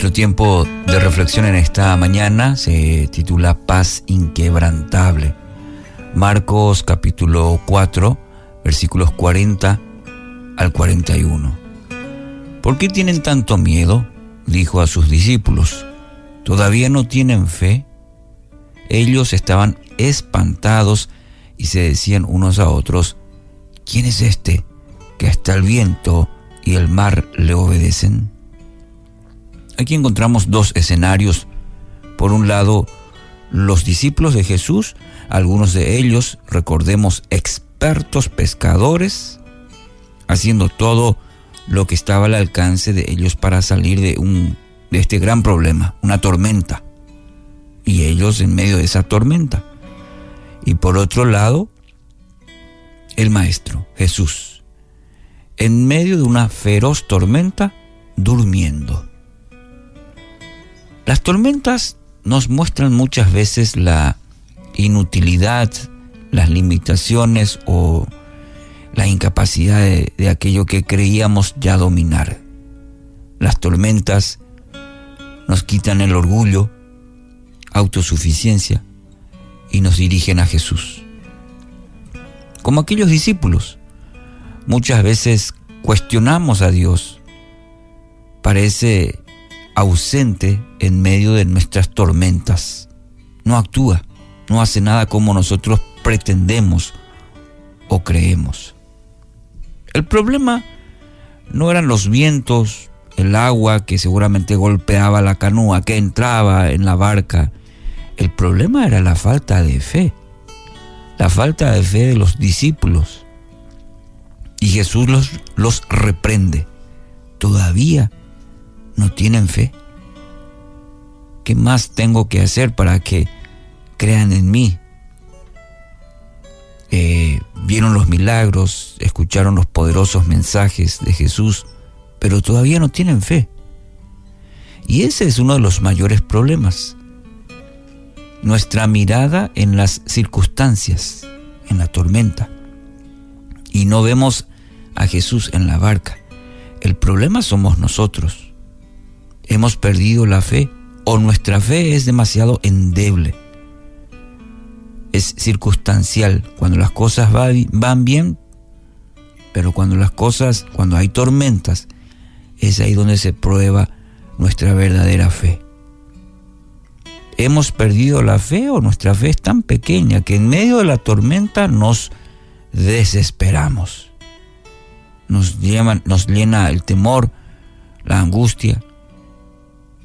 Nuestro tiempo de reflexión en esta mañana se titula Paz inquebrantable. Marcos capítulo 4, versículos 40 al 41. ¿Por qué tienen tanto miedo? dijo a sus discípulos. ¿Todavía no tienen fe? Ellos estaban espantados y se decían unos a otros, ¿quién es este que hasta el viento y el mar le obedecen? Aquí encontramos dos escenarios. Por un lado, los discípulos de Jesús, algunos de ellos, recordemos, expertos pescadores, haciendo todo lo que estaba al alcance de ellos para salir de, un, de este gran problema, una tormenta. Y ellos en medio de esa tormenta. Y por otro lado, el Maestro, Jesús, en medio de una feroz tormenta, durmiendo. Las tormentas nos muestran muchas veces la inutilidad, las limitaciones o la incapacidad de, aquello que creíamos ya dominar. Las tormentas nos quitan el orgullo, autosuficiencia y nos dirigen a Jesús. Como aquellos discípulos, muchas veces cuestionamos a Dios. Parece ausente en medio de nuestras tormentas. No actúa, no hace nada como nosotros pretendemos o creemos. El problema no eran los vientos, el agua que seguramente golpeaba la canoa, que entraba en la barca. El problema era la falta de fe, la falta de fe de los discípulos. Y Jesús los, los reprende. Todavía no tienen fe. ¿Qué más tengo que hacer para que crean en mí? Eh, vieron los milagros, escucharon los poderosos mensajes de Jesús, pero todavía no tienen fe. Y ese es uno de los mayores problemas. Nuestra mirada en las circunstancias, en la tormenta. Y no vemos a Jesús en la barca. El problema somos nosotros hemos perdido la fe o nuestra fe es demasiado endeble. Es circunstancial cuando las cosas van bien, pero cuando las cosas, cuando hay tormentas, es ahí donde se prueba nuestra verdadera fe. ¿Hemos perdido la fe o nuestra fe es tan pequeña que en medio de la tormenta nos desesperamos? Nos, nos llena el temor, la angustia,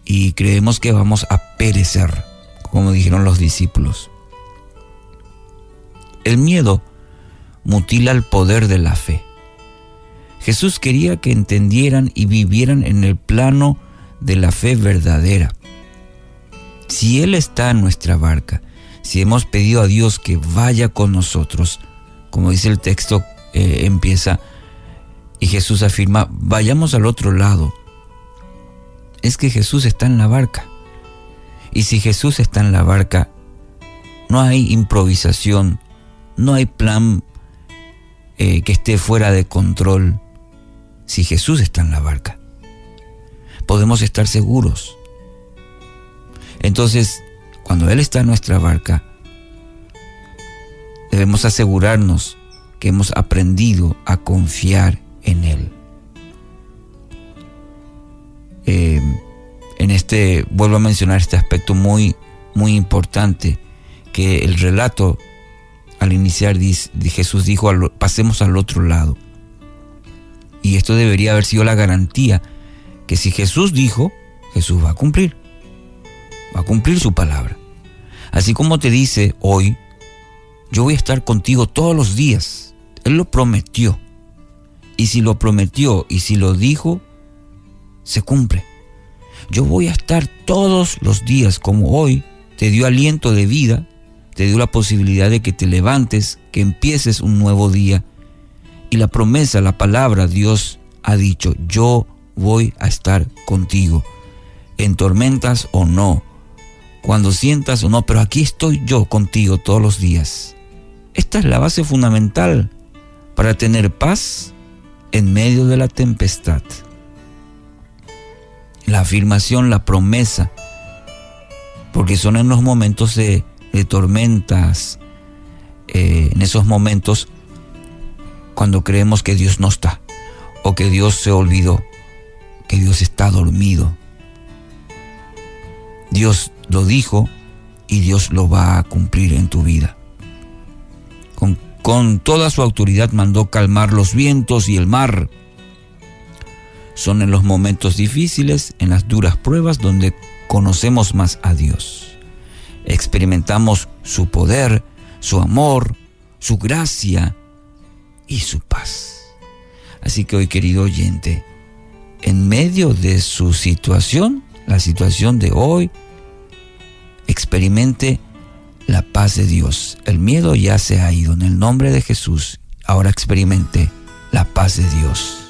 y creemos que vamos a perecer, como dijeron los discípulos. El miedo mutila el poder de la fe. Jesús quería que entendieran y vivieran en el plano de la fe verdadera. Si Él está en nuestra barca, si hemos pedido a Dios que vaya con nosotros, como dice el texto, eh, empieza y Jesús afirma, vayamos al otro lado es que Jesús está en la barca. Y si Jesús está en la barca, no hay improvisación, no hay plan eh, que esté fuera de control. Si Jesús está en la barca, podemos estar seguros. Entonces, cuando Él está en nuestra barca, debemos asegurarnos que hemos aprendido a confiar en Él. Eh, en este, vuelvo a mencionar este aspecto muy, muy importante, que el relato al iniciar dice, Jesús dijo, pasemos al otro lado. Y esto debería haber sido la garantía que si Jesús dijo, Jesús va a cumplir. Va a cumplir su palabra. Así como te dice hoy, yo voy a estar contigo todos los días. Él lo prometió. Y si lo prometió y si lo dijo, se cumple. Yo voy a estar todos los días como hoy. Te dio aliento de vida, te dio la posibilidad de que te levantes, que empieces un nuevo día. Y la promesa, la palabra, Dios ha dicho, yo voy a estar contigo, en tormentas o no, cuando sientas o no, pero aquí estoy yo contigo todos los días. Esta es la base fundamental para tener paz en medio de la tempestad. La afirmación, la promesa, porque son en los momentos de, tormentas, eh, en esos momentos cuando creemos que Dios no está, o que Dios se olvidó, que Dios está dormido. Dios lo dijo y Dios lo va a cumplir en tu vida. Con, con toda su autoridad mandó calmar los vientos y el mar son en los momentos difíciles, en las duras pruebas, donde conocemos más a Dios. Experimentamos su poder, su amor, su gracia y su paz. Así que hoy, querido oyente, en medio de su situación, la situación de hoy, experimente la paz de Dios. El miedo ya se ha ido en el nombre de Jesús. Ahora experimente la paz de Dios.